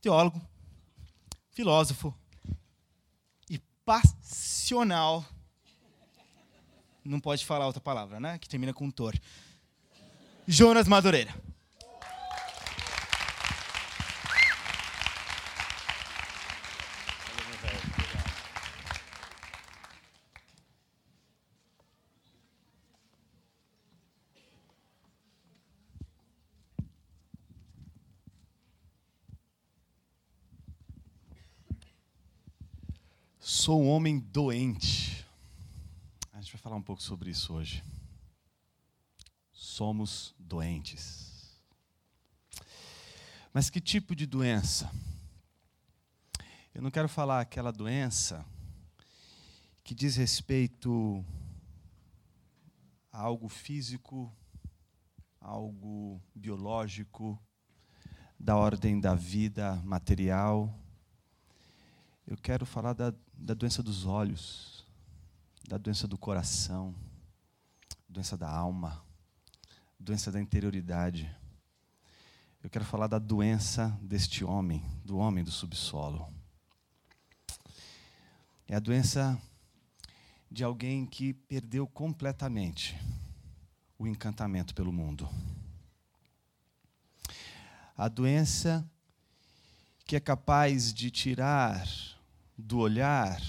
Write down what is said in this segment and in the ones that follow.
teólogo, filósofo e passional. Não pode falar outra palavra, né? Que termina com tor. Jonas Madureira. Sou um homem doente. A gente vai falar um pouco sobre isso hoje. Somos doentes. Mas que tipo de doença? Eu não quero falar aquela doença que diz respeito a algo físico, algo biológico, da ordem da vida material. Eu quero falar da, da doença dos olhos, da doença do coração, doença da alma, doença da interioridade. Eu quero falar da doença deste homem, do homem do subsolo. É a doença de alguém que perdeu completamente o encantamento pelo mundo. A doença que é capaz de tirar do olhar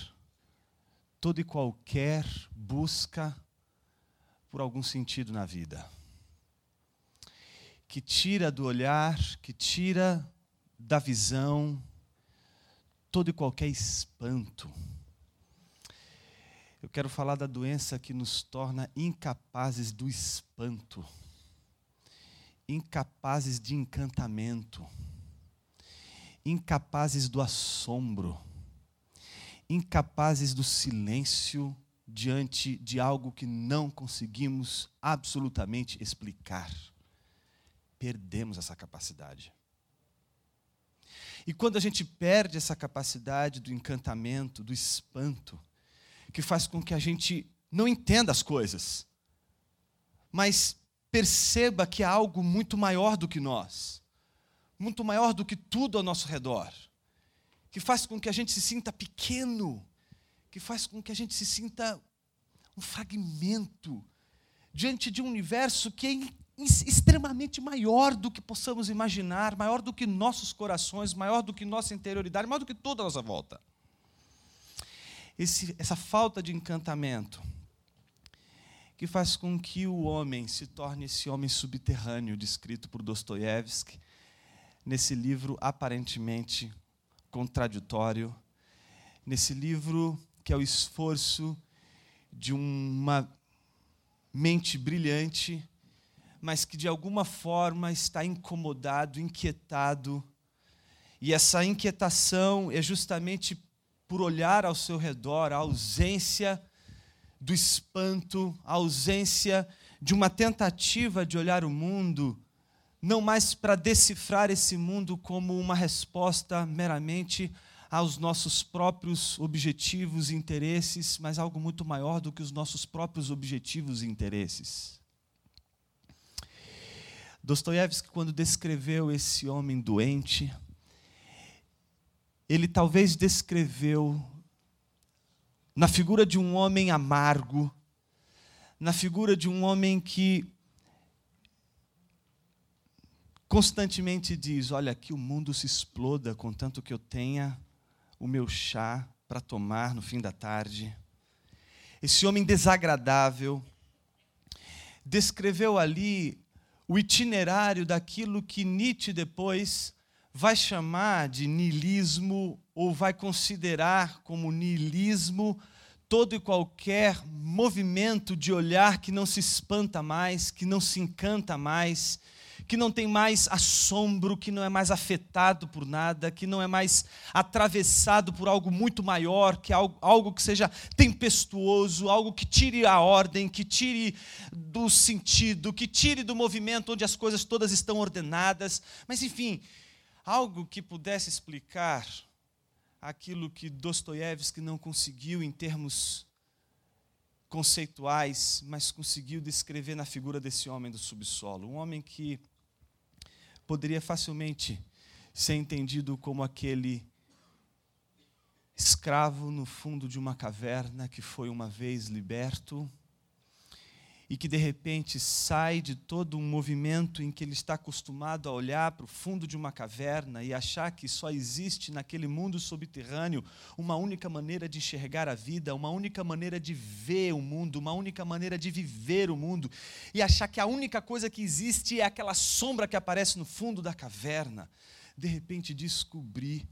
toda e qualquer busca por algum sentido na vida. Que tira do olhar, que tira da visão todo e qualquer espanto. Eu quero falar da doença que nos torna incapazes do espanto, incapazes de encantamento, incapazes do assombro incapazes do silêncio diante de algo que não conseguimos absolutamente explicar. Perdemos essa capacidade. E quando a gente perde essa capacidade do encantamento, do espanto, que faz com que a gente não entenda as coisas, mas perceba que há algo muito maior do que nós, muito maior do que tudo ao nosso redor que faz com que a gente se sinta pequeno, que faz com que a gente se sinta um fragmento diante de um universo que é extremamente maior do que possamos imaginar, maior do que nossos corações, maior do que nossa interioridade, maior do que toda a nossa volta. Esse, essa falta de encantamento que faz com que o homem se torne esse homem subterrâneo descrito por Dostoiévski nesse livro aparentemente contraditório, nesse livro que é o esforço de uma mente brilhante, mas que de alguma forma está incomodado, inquietado. E essa inquietação é justamente por olhar ao seu redor a ausência do espanto, a ausência de uma tentativa de olhar o mundo não mais para decifrar esse mundo como uma resposta meramente aos nossos próprios objetivos e interesses, mas algo muito maior do que os nossos próprios objetivos e interesses. Dostoiévski, quando descreveu esse homem doente, ele talvez descreveu na figura de um homem amargo, na figura de um homem que constantemente diz: Olha, que o mundo se exploda, contanto que eu tenha o meu chá para tomar no fim da tarde. Esse homem desagradável descreveu ali o itinerário daquilo que Nietzsche depois vai chamar de niilismo ou vai considerar como niilismo todo e qualquer movimento de olhar que não se espanta mais, que não se encanta mais, que não tem mais assombro, que não é mais afetado por nada, que não é mais atravessado por algo muito maior, que é algo, algo que seja tempestuoso, algo que tire a ordem, que tire do sentido, que tire do movimento onde as coisas todas estão ordenadas, mas enfim, algo que pudesse explicar aquilo que Dostoiévski não conseguiu em termos conceituais, mas conseguiu descrever na figura desse homem do subsolo. Um homem que poderia facilmente ser entendido como aquele escravo no fundo de uma caverna que foi uma vez liberto e que de repente sai de todo um movimento em que ele está acostumado a olhar para o fundo de uma caverna e achar que só existe naquele mundo subterrâneo uma única maneira de enxergar a vida, uma única maneira de ver o mundo, uma única maneira de viver o mundo, e achar que a única coisa que existe é aquela sombra que aparece no fundo da caverna. De repente descobrir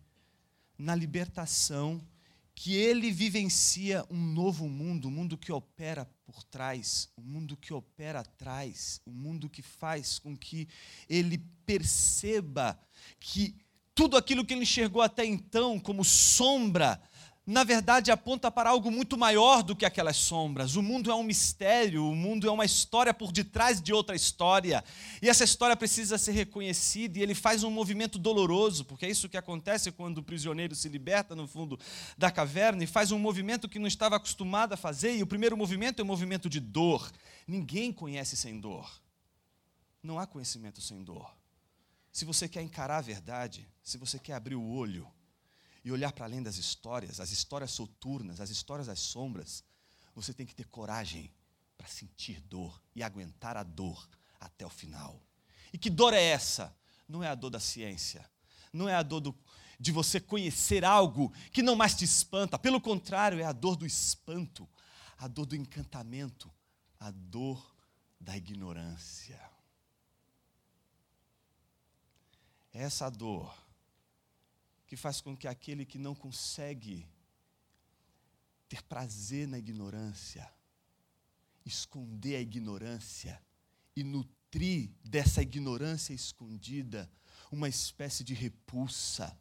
na libertação que ele vivencia um novo mundo, um mundo que opera por trás, um mundo que opera atrás, um mundo que faz com que ele perceba que tudo aquilo que ele enxergou até então como sombra na verdade aponta para algo muito maior do que aquelas sombras. O mundo é um mistério, o mundo é uma história por detrás de outra história. E essa história precisa ser reconhecida, e ele faz um movimento doloroso, porque é isso que acontece quando o prisioneiro se liberta no fundo da caverna e faz um movimento que não estava acostumado a fazer, e o primeiro movimento é um movimento de dor. Ninguém conhece sem dor. Não há conhecimento sem dor. Se você quer encarar a verdade, se você quer abrir o olho, e olhar para além das histórias, as histórias soturnas, as histórias das sombras, você tem que ter coragem para sentir dor e aguentar a dor até o final. E que dor é essa? Não é a dor da ciência, não é a dor do, de você conhecer algo que não mais te espanta, pelo contrário, é a dor do espanto, a dor do encantamento, a dor da ignorância. Essa dor que faz com que aquele que não consegue ter prazer na ignorância, esconder a ignorância e nutrir dessa ignorância escondida uma espécie de repulsa,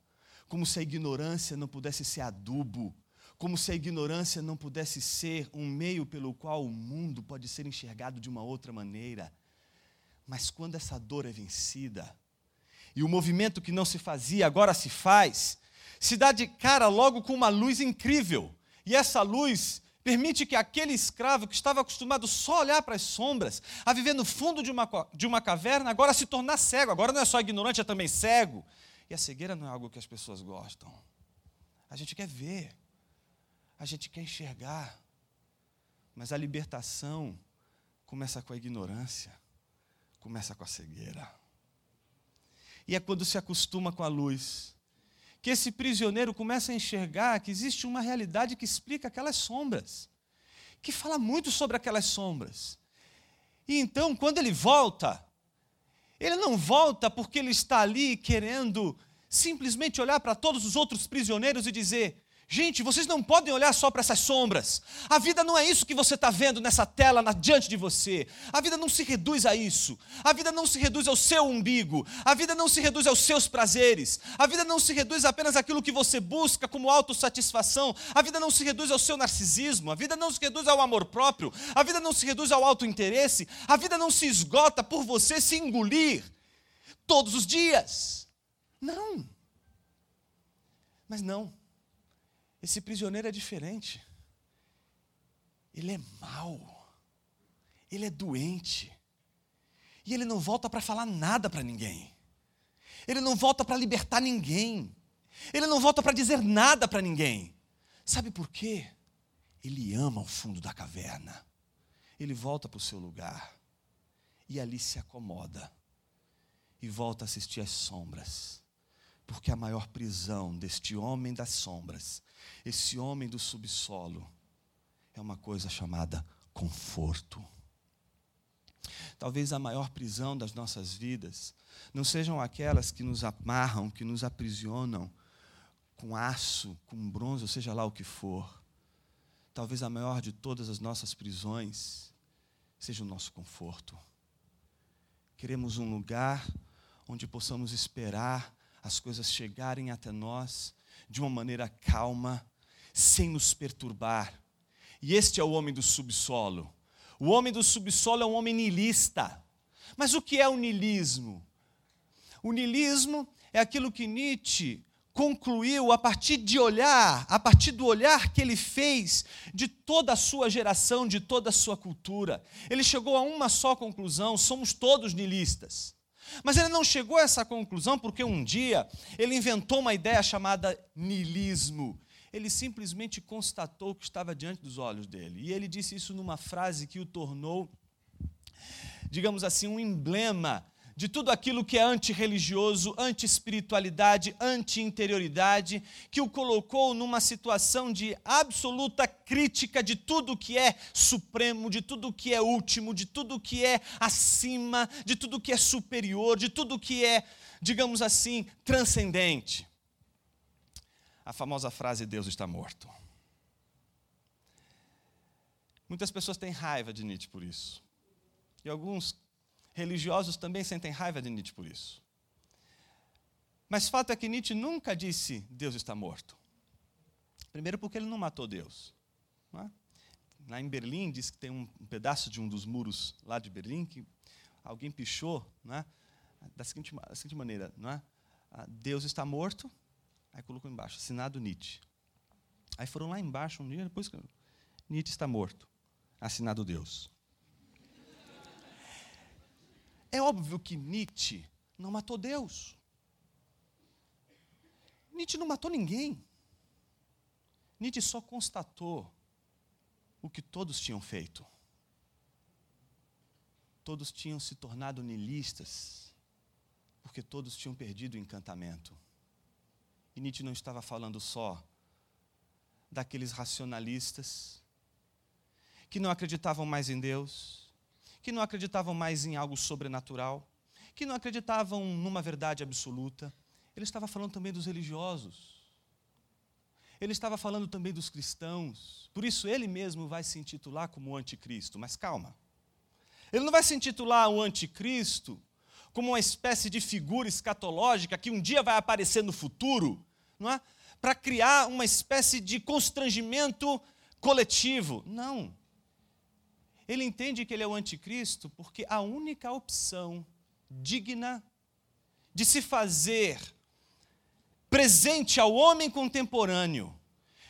como se a ignorância não pudesse ser adubo, como se a ignorância não pudesse ser um meio pelo qual o mundo pode ser enxergado de uma outra maneira. Mas quando essa dor é vencida, e o movimento que não se fazia agora se faz, se dá de cara logo com uma luz incrível. E essa luz permite que aquele escravo que estava acostumado só a olhar para as sombras, a viver no fundo de uma, de uma caverna, agora se tornar cego. Agora não é só ignorante, é também cego. E a cegueira não é algo que as pessoas gostam. A gente quer ver, a gente quer enxergar. Mas a libertação começa com a ignorância, começa com a cegueira. E é quando se acostuma com a luz que esse prisioneiro começa a enxergar que existe uma realidade que explica aquelas sombras, que fala muito sobre aquelas sombras. E então, quando ele volta, ele não volta porque ele está ali querendo simplesmente olhar para todos os outros prisioneiros e dizer: Gente, vocês não podem olhar só para essas sombras. A vida não é isso que você está vendo nessa tela na, diante de você. A vida não se reduz a isso. A vida não se reduz ao seu umbigo. A vida não se reduz aos seus prazeres. A vida não se reduz apenas àquilo que você busca como autossatisfação. A vida não se reduz ao seu narcisismo. A vida não se reduz ao amor próprio. A vida não se reduz ao autointeresse. A vida não se esgota por você se engolir todos os dias. Não. Mas não. Esse prisioneiro é diferente. Ele é mau. Ele é doente. E ele não volta para falar nada para ninguém. Ele não volta para libertar ninguém. Ele não volta para dizer nada para ninguém. Sabe por quê? Ele ama o fundo da caverna. Ele volta para o seu lugar e ali se acomoda e volta a assistir às sombras. Porque a maior prisão deste homem das sombras esse homem do subsolo é uma coisa chamada conforto. Talvez a maior prisão das nossas vidas não sejam aquelas que nos amarram, que nos aprisionam com aço, com bronze, ou seja lá o que for. Talvez a maior de todas as nossas prisões seja o nosso conforto. Queremos um lugar onde possamos esperar as coisas chegarem até nós de uma maneira calma, sem nos perturbar. E este é o homem do subsolo. O homem do subsolo é um homem nilista. Mas o que é o nilismo? O nilismo é aquilo que Nietzsche concluiu a partir de olhar, a partir do olhar que ele fez de toda a sua geração, de toda a sua cultura. Ele chegou a uma só conclusão: somos todos nilistas. Mas ele não chegou a essa conclusão porque um dia ele inventou uma ideia chamada nilismo. Ele simplesmente constatou o que estava diante dos olhos dele. E ele disse isso numa frase que o tornou, digamos assim, um emblema de tudo aquilo que é antirreligioso, anti-espiritualidade, anti-interioridade, que o colocou numa situação de absoluta crítica de tudo que é supremo, de tudo que é último, de tudo que é acima, de tudo que é superior, de tudo que é, digamos assim, transcendente. A famosa frase: Deus está morto. Muitas pessoas têm raiva de Nietzsche por isso. E alguns religiosos também sentem raiva de Nietzsche por isso. Mas fato é que Nietzsche nunca disse Deus está morto. Primeiro porque ele não matou Deus. Não é? Lá em Berlim diz que tem um, pedaço de um dos muros lá de Berlim que alguém pichou, é? da, seguinte, da seguinte maneira, é? Ah, Deus está morto, aí colocou embaixo, assinado Nietzsche. Aí foram lá embaixo um dia, depois Nietzsche está morto, assinado Deus. É óbvio que Nietzsche não matou Deus. Nietzsche não matou ninguém. Nietzsche só constatou o que todos tinham feito. Todos tinham se tornado niilistas, porque todos tinham perdido o encantamento. E Nietzsche não estava falando só daqueles racionalistas que não acreditavam mais em Deus, que não acreditavam mais em algo sobrenatural, que não acreditavam numa verdade absoluta. Ele estava falando também dos religiosos. Ele estava falando também dos cristãos. Por isso ele mesmo vai se intitular como o anticristo. Mas calma. Ele não vai se intitular o anticristo como uma espécie de figura escatológica que um dia vai aparecer no futuro, não é? Para criar uma espécie de constrangimento coletivo. Não. Ele entende que ele é o anticristo porque a única opção digna de se fazer presente ao homem contemporâneo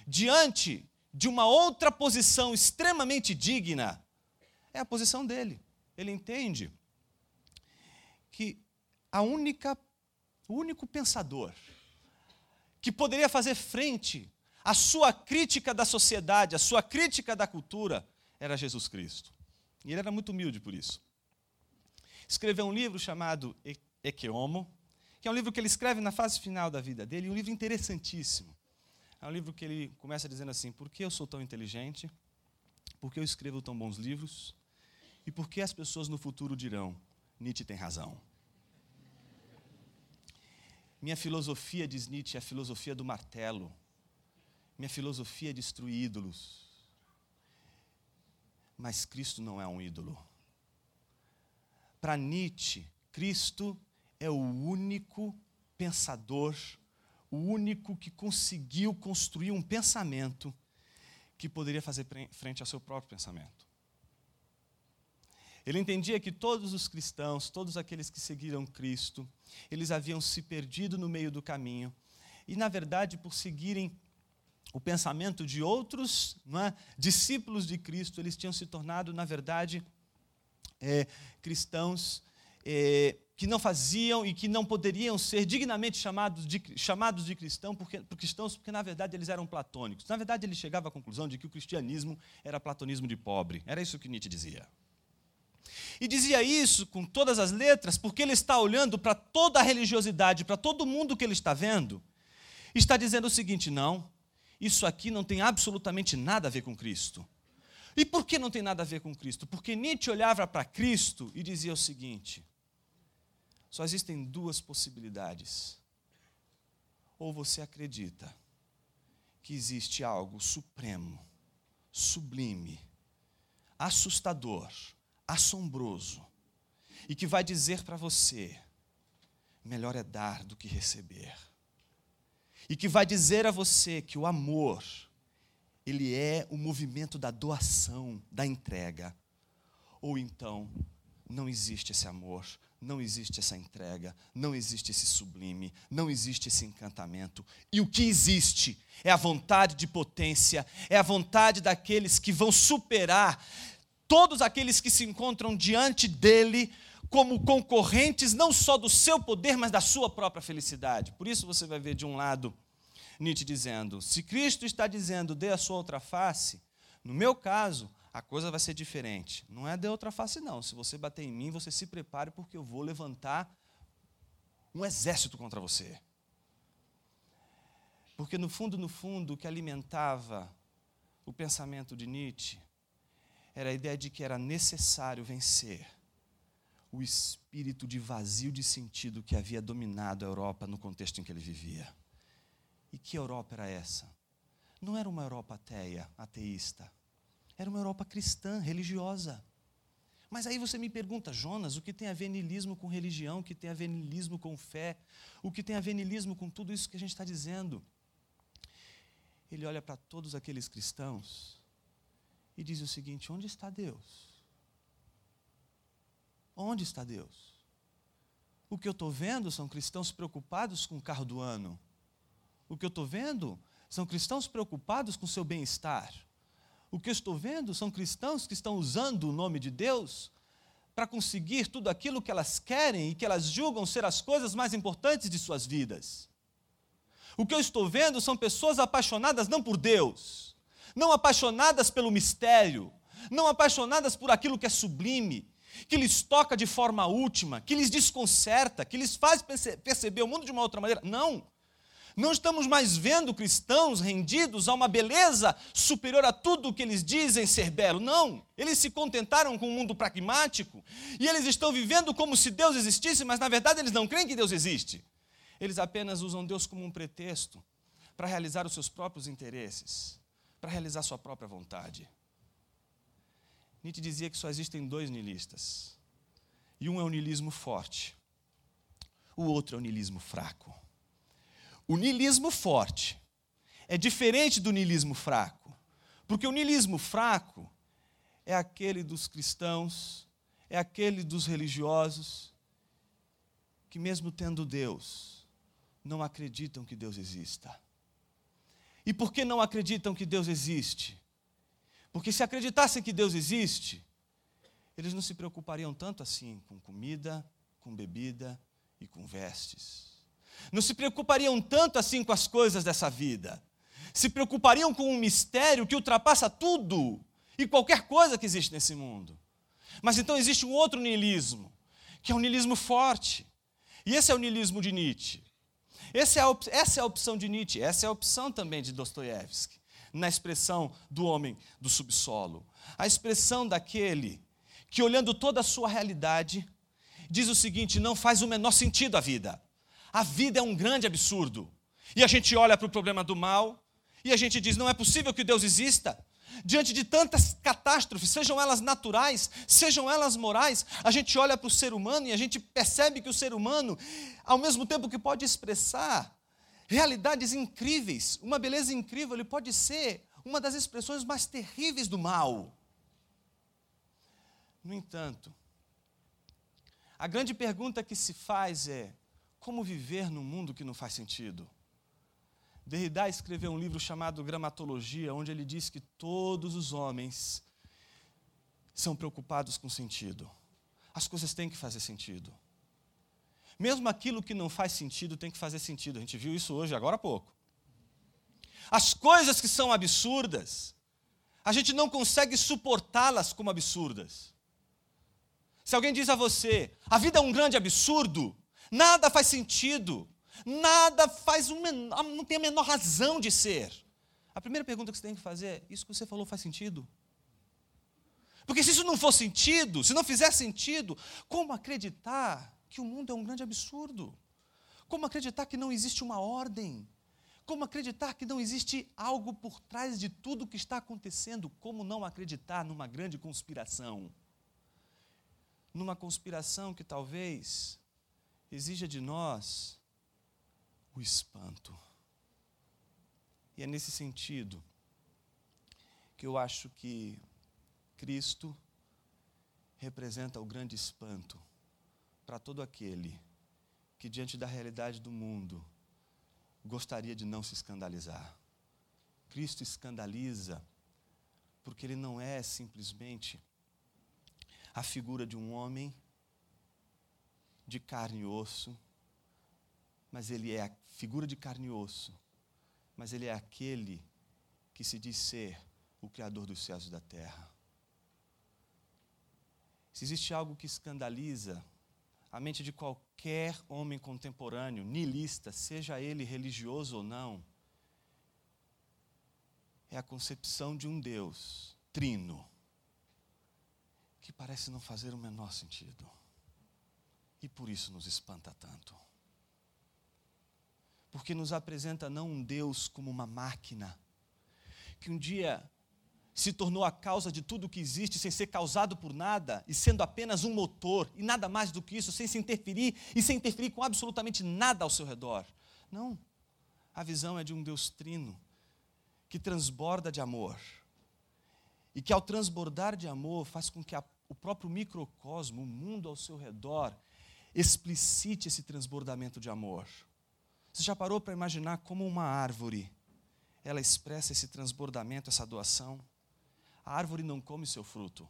diante de uma outra posição extremamente digna é a posição dele. Ele entende que a única o único pensador que poderia fazer frente à sua crítica da sociedade, à sua crítica da cultura, era Jesus Cristo. E ele era muito humilde por isso. Escreveu um livro chamado Equeomo, que é um livro que ele escreve na fase final da vida dele, um livro interessantíssimo. É um livro que ele começa dizendo assim: por que eu sou tão inteligente? Por que eu escrevo tão bons livros? E por que as pessoas no futuro dirão: Nietzsche tem razão? Minha filosofia, diz Nietzsche, é a filosofia do martelo. Minha filosofia é destruir ídolos. Mas Cristo não é um ídolo. Para Nietzsche, Cristo é o único pensador, o único que conseguiu construir um pensamento que poderia fazer frente ao seu próprio pensamento. Ele entendia que todos os cristãos, todos aqueles que seguiram Cristo, eles haviam se perdido no meio do caminho. E, na verdade, por seguirem o pensamento de outros é? discípulos de Cristo, eles tinham se tornado, na verdade, é, cristãos é, que não faziam e que não poderiam ser dignamente chamados de, chamados de cristão porque, por cristãos, porque na verdade eles eram platônicos. Na verdade, ele chegava à conclusão de que o cristianismo era platonismo de pobre. Era isso que Nietzsche dizia. E dizia isso com todas as letras, porque ele está olhando para toda a religiosidade, para todo mundo que ele está vendo, está dizendo o seguinte: não, isso aqui não tem absolutamente nada a ver com Cristo. E por que não tem nada a ver com Cristo? Porque Nietzsche olhava para Cristo e dizia o seguinte: só existem duas possibilidades. Ou você acredita que existe algo supremo, sublime, assustador, assombroso, e que vai dizer para você: melhor é dar do que receber. E que vai dizer a você que o amor, ele é o movimento da doação, da entrega. Ou então, não existe esse amor, não existe essa entrega, não existe esse sublime, não existe esse encantamento. E o que existe é a vontade de potência, é a vontade daqueles que vão superar todos aqueles que se encontram diante dele como concorrentes não só do seu poder, mas da sua própria felicidade. Por isso você vai ver de um lado Nietzsche dizendo: se Cristo está dizendo dê a sua outra face, no meu caso, a coisa vai ser diferente. Não é de outra face, não. Se você bater em mim, você se prepare, porque eu vou levantar um exército contra você. Porque no fundo, no fundo, o que alimentava o pensamento de Nietzsche era a ideia de que era necessário vencer o espírito de vazio de sentido que havia dominado a Europa no contexto em que ele vivia. E que Europa era essa? Não era uma Europa ateia, ateísta. Era uma Europa cristã, religiosa. Mas aí você me pergunta, Jonas, o que tem a ver nilismo com religião, o que tem a ver nilismo com fé, o que tem a ver nilismo com tudo isso que a gente está dizendo? Ele olha para todos aqueles cristãos e diz o seguinte: onde está Deus? Onde está Deus? O que eu estou vendo são cristãos preocupados com o carro do ano. O que eu estou vendo são cristãos preocupados com o seu bem-estar. O que eu estou vendo são cristãos que estão usando o nome de Deus para conseguir tudo aquilo que elas querem e que elas julgam ser as coisas mais importantes de suas vidas. O que eu estou vendo são pessoas apaixonadas não por Deus, não apaixonadas pelo mistério, não apaixonadas por aquilo que é sublime, que lhes toca de forma última, que lhes desconcerta, que lhes faz perceber o mundo de uma outra maneira. Não. Não estamos mais vendo cristãos rendidos a uma beleza superior a tudo o que eles dizem ser belo. Não. Eles se contentaram com um mundo pragmático e eles estão vivendo como se Deus existisse, mas na verdade eles não creem que Deus existe. Eles apenas usam Deus como um pretexto para realizar os seus próprios interesses, para realizar sua própria vontade. Nietzsche dizia que só existem dois niilistas. E um é o niilismo forte, o outro é o niilismo fraco. O niilismo forte é diferente do niilismo fraco, porque o niilismo fraco é aquele dos cristãos, é aquele dos religiosos, que mesmo tendo Deus, não acreditam que Deus exista. E por que não acreditam que Deus existe? Porque se acreditassem que Deus existe, eles não se preocupariam tanto assim com comida, com bebida e com vestes não se preocupariam tanto assim com as coisas dessa vida. Se preocupariam com um mistério que ultrapassa tudo e qualquer coisa que existe nesse mundo. Mas então existe um outro niilismo, que é um niilismo forte. E esse é o niilismo de Nietzsche. É a, essa é a opção de Nietzsche, essa é a opção também de Dostoiévski, na expressão do homem do subsolo. A expressão daquele que, olhando toda a sua realidade, diz o seguinte: não faz o menor sentido a vida. A vida é um grande absurdo. E a gente olha para o problema do mal e a gente diz: não é possível que Deus exista. Diante de tantas catástrofes, sejam elas naturais, sejam elas morais, a gente olha para o ser humano e a gente percebe que o ser humano, ao mesmo tempo que pode expressar realidades incríveis, uma beleza incrível, ele pode ser uma das expressões mais terríveis do mal. No entanto, a grande pergunta que se faz é: como viver num mundo que não faz sentido? Derrida escreveu um livro chamado Gramatologia, onde ele diz que todos os homens são preocupados com sentido. As coisas têm que fazer sentido. Mesmo aquilo que não faz sentido tem que fazer sentido. A gente viu isso hoje, agora há pouco. As coisas que são absurdas, a gente não consegue suportá-las como absurdas. Se alguém diz a você, a vida é um grande absurdo, Nada faz sentido. Nada faz um menor, não tem a menor razão de ser. A primeira pergunta que você tem que fazer é: isso que você falou faz sentido? Porque se isso não for sentido, se não fizer sentido, como acreditar que o mundo é um grande absurdo? Como acreditar que não existe uma ordem? Como acreditar que não existe algo por trás de tudo que está acontecendo? Como não acreditar numa grande conspiração? numa conspiração que talvez exija de nós o espanto. E é nesse sentido que eu acho que Cristo representa o grande espanto para todo aquele que, diante da realidade do mundo, gostaria de não se escandalizar. Cristo escandaliza porque ele não é simplesmente a figura de um homem de carne e osso, mas ele é a figura de carne e osso, mas ele é aquele que se diz ser o Criador dos céus e da terra. Se existe algo que escandaliza a mente de qualquer homem contemporâneo, nilista, seja ele religioso ou não, é a concepção de um Deus trino, que parece não fazer o menor sentido. E por isso nos espanta tanto. Porque nos apresenta não um Deus como uma máquina, que um dia se tornou a causa de tudo que existe sem ser causado por nada e sendo apenas um motor e nada mais do que isso, sem se interferir e sem interferir com absolutamente nada ao seu redor. Não. A visão é de um Deus trino que transborda de amor e que, ao transbordar de amor, faz com que a, o próprio microcosmo, o mundo ao seu redor, explicite esse transbordamento de amor. Você já parou para imaginar como uma árvore ela expressa esse transbordamento, essa doação? A árvore não come seu fruto.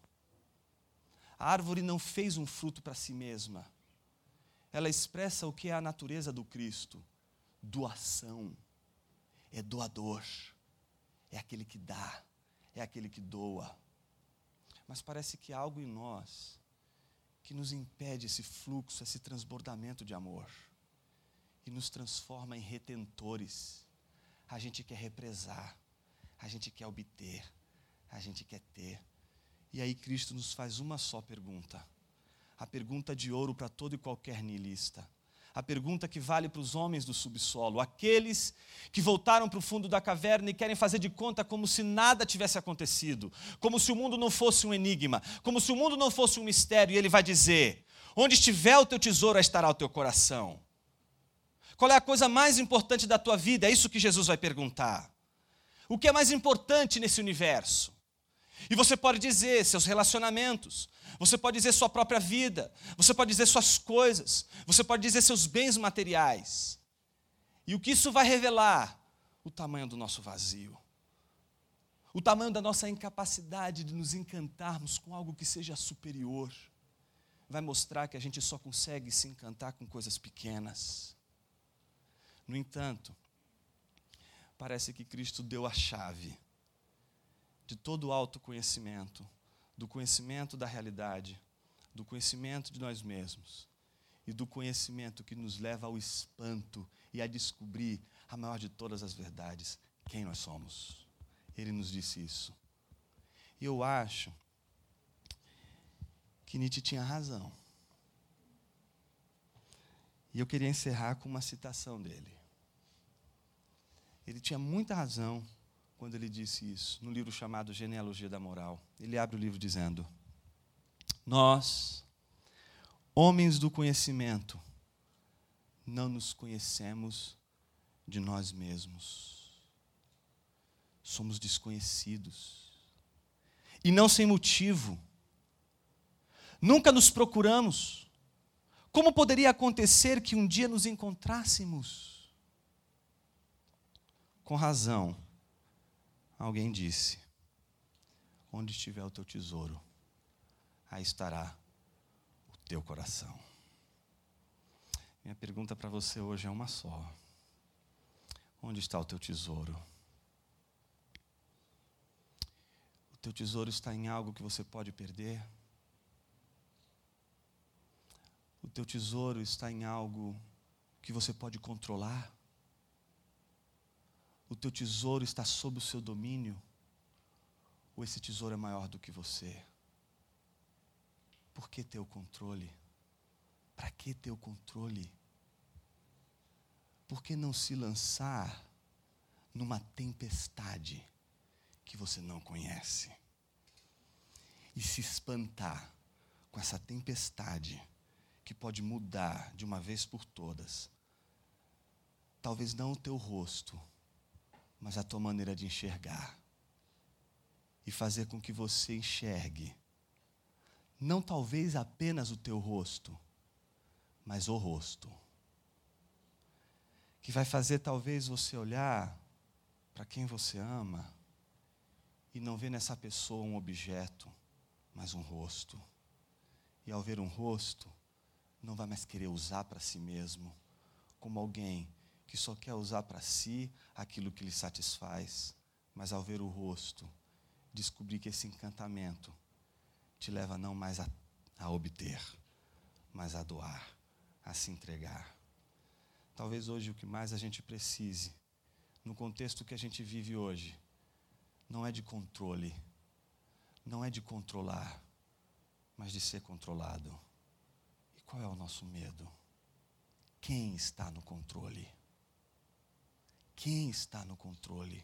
A árvore não fez um fruto para si mesma. Ela expressa o que é a natureza do Cristo: doação. É doador. É aquele que dá. É aquele que doa. Mas parece que há algo em nós que nos impede esse fluxo, esse transbordamento de amor e nos transforma em retentores. A gente quer represar, a gente quer obter, a gente quer ter. E aí Cristo nos faz uma só pergunta. A pergunta de ouro para todo e qualquer niilista. A pergunta que vale para os homens do subsolo, aqueles que voltaram para o fundo da caverna e querem fazer de conta como se nada tivesse acontecido, como se o mundo não fosse um enigma, como se o mundo não fosse um mistério, e ele vai dizer: Onde estiver o teu tesouro, estará o teu coração. Qual é a coisa mais importante da tua vida? É isso que Jesus vai perguntar. O que é mais importante nesse universo? E você pode dizer seus relacionamentos, você pode dizer sua própria vida, você pode dizer suas coisas, você pode dizer seus bens materiais. E o que isso vai revelar? O tamanho do nosso vazio. O tamanho da nossa incapacidade de nos encantarmos com algo que seja superior. Vai mostrar que a gente só consegue se encantar com coisas pequenas. No entanto, parece que Cristo deu a chave de todo o autoconhecimento, do conhecimento da realidade, do conhecimento de nós mesmos e do conhecimento que nos leva ao espanto e a descobrir a maior de todas as verdades, quem nós somos. Ele nos disse isso. E eu acho que Nietzsche tinha razão. E eu queria encerrar com uma citação dele. Ele tinha muita razão quando ele disse isso, no livro chamado Genealogia da Moral. Ele abre o livro dizendo: Nós, homens do conhecimento, não nos conhecemos de nós mesmos. Somos desconhecidos. E não sem motivo. Nunca nos procuramos. Como poderia acontecer que um dia nos encontrássemos? Com razão Alguém disse: Onde estiver o teu tesouro, aí estará o teu coração. Minha pergunta para você hoje é uma só: Onde está o teu tesouro? O teu tesouro está em algo que você pode perder? O teu tesouro está em algo que você pode controlar? O teu tesouro está sob o seu domínio, ou esse tesouro é maior do que você? Por que ter o controle? Para que ter o controle? Por que não se lançar numa tempestade que você não conhece? E se espantar com essa tempestade que pode mudar de uma vez por todas. Talvez não o teu rosto, mas a tua maneira de enxergar. E fazer com que você enxergue, não talvez apenas o teu rosto, mas o rosto. Que vai fazer talvez você olhar para quem você ama e não ver nessa pessoa um objeto, mas um rosto. E ao ver um rosto, não vai mais querer usar para si mesmo, como alguém que só quer usar para si aquilo que lhe satisfaz, mas ao ver o rosto, descobrir que esse encantamento te leva não mais a, a obter, mas a doar, a se entregar. Talvez hoje o que mais a gente precise, no contexto que a gente vive hoje, não é de controle, não é de controlar, mas de ser controlado. E qual é o nosso medo? Quem está no controle? Quem está no controle?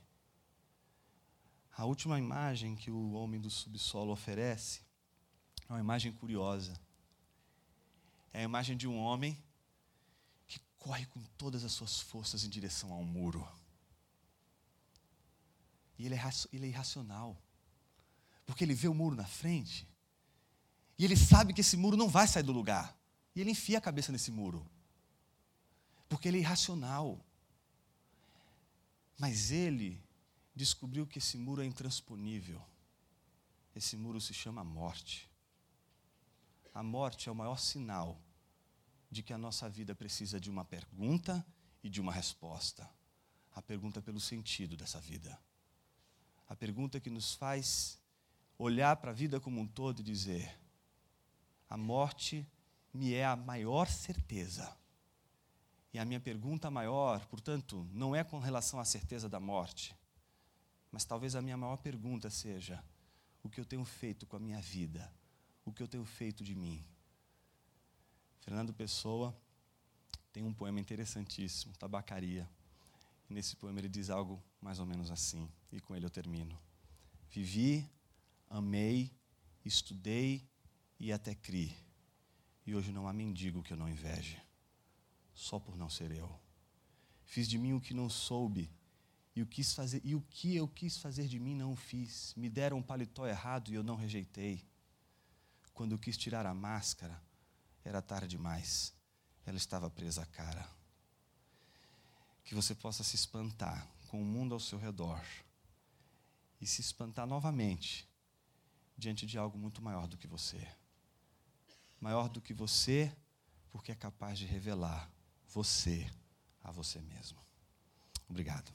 A última imagem que o homem do subsolo oferece é uma imagem curiosa. É a imagem de um homem que corre com todas as suas forças em direção a um muro. E ele é, ele é irracional. Porque ele vê o muro na frente. E ele sabe que esse muro não vai sair do lugar. E ele enfia a cabeça nesse muro. Porque ele é irracional. Mas ele descobriu que esse muro é intransponível. Esse muro se chama morte. A morte é o maior sinal de que a nossa vida precisa de uma pergunta e de uma resposta. A pergunta pelo sentido dessa vida. A pergunta que nos faz olhar para a vida como um todo e dizer: a morte me é a maior certeza. E a minha pergunta maior, portanto, não é com relação à certeza da morte, mas talvez a minha maior pergunta seja: o que eu tenho feito com a minha vida? O que eu tenho feito de mim? Fernando Pessoa tem um poema interessantíssimo, Tabacaria. E nesse poema ele diz algo mais ou menos assim, e com ele eu termino. Vivi, amei, estudei e até criei. E hoje não há mendigo que eu não inveje, só por não ser eu. Fiz de mim o que não soube e o, quis fazer, e o que eu quis fazer de mim não fiz. Me deram um paletó errado e eu não rejeitei. Quando eu quis tirar a máscara, era tarde demais. Ela estava presa à cara. Que você possa se espantar com o mundo ao seu redor e se espantar novamente diante de algo muito maior do que você. Maior do que você, porque é capaz de revelar você a você mesmo. Obrigado.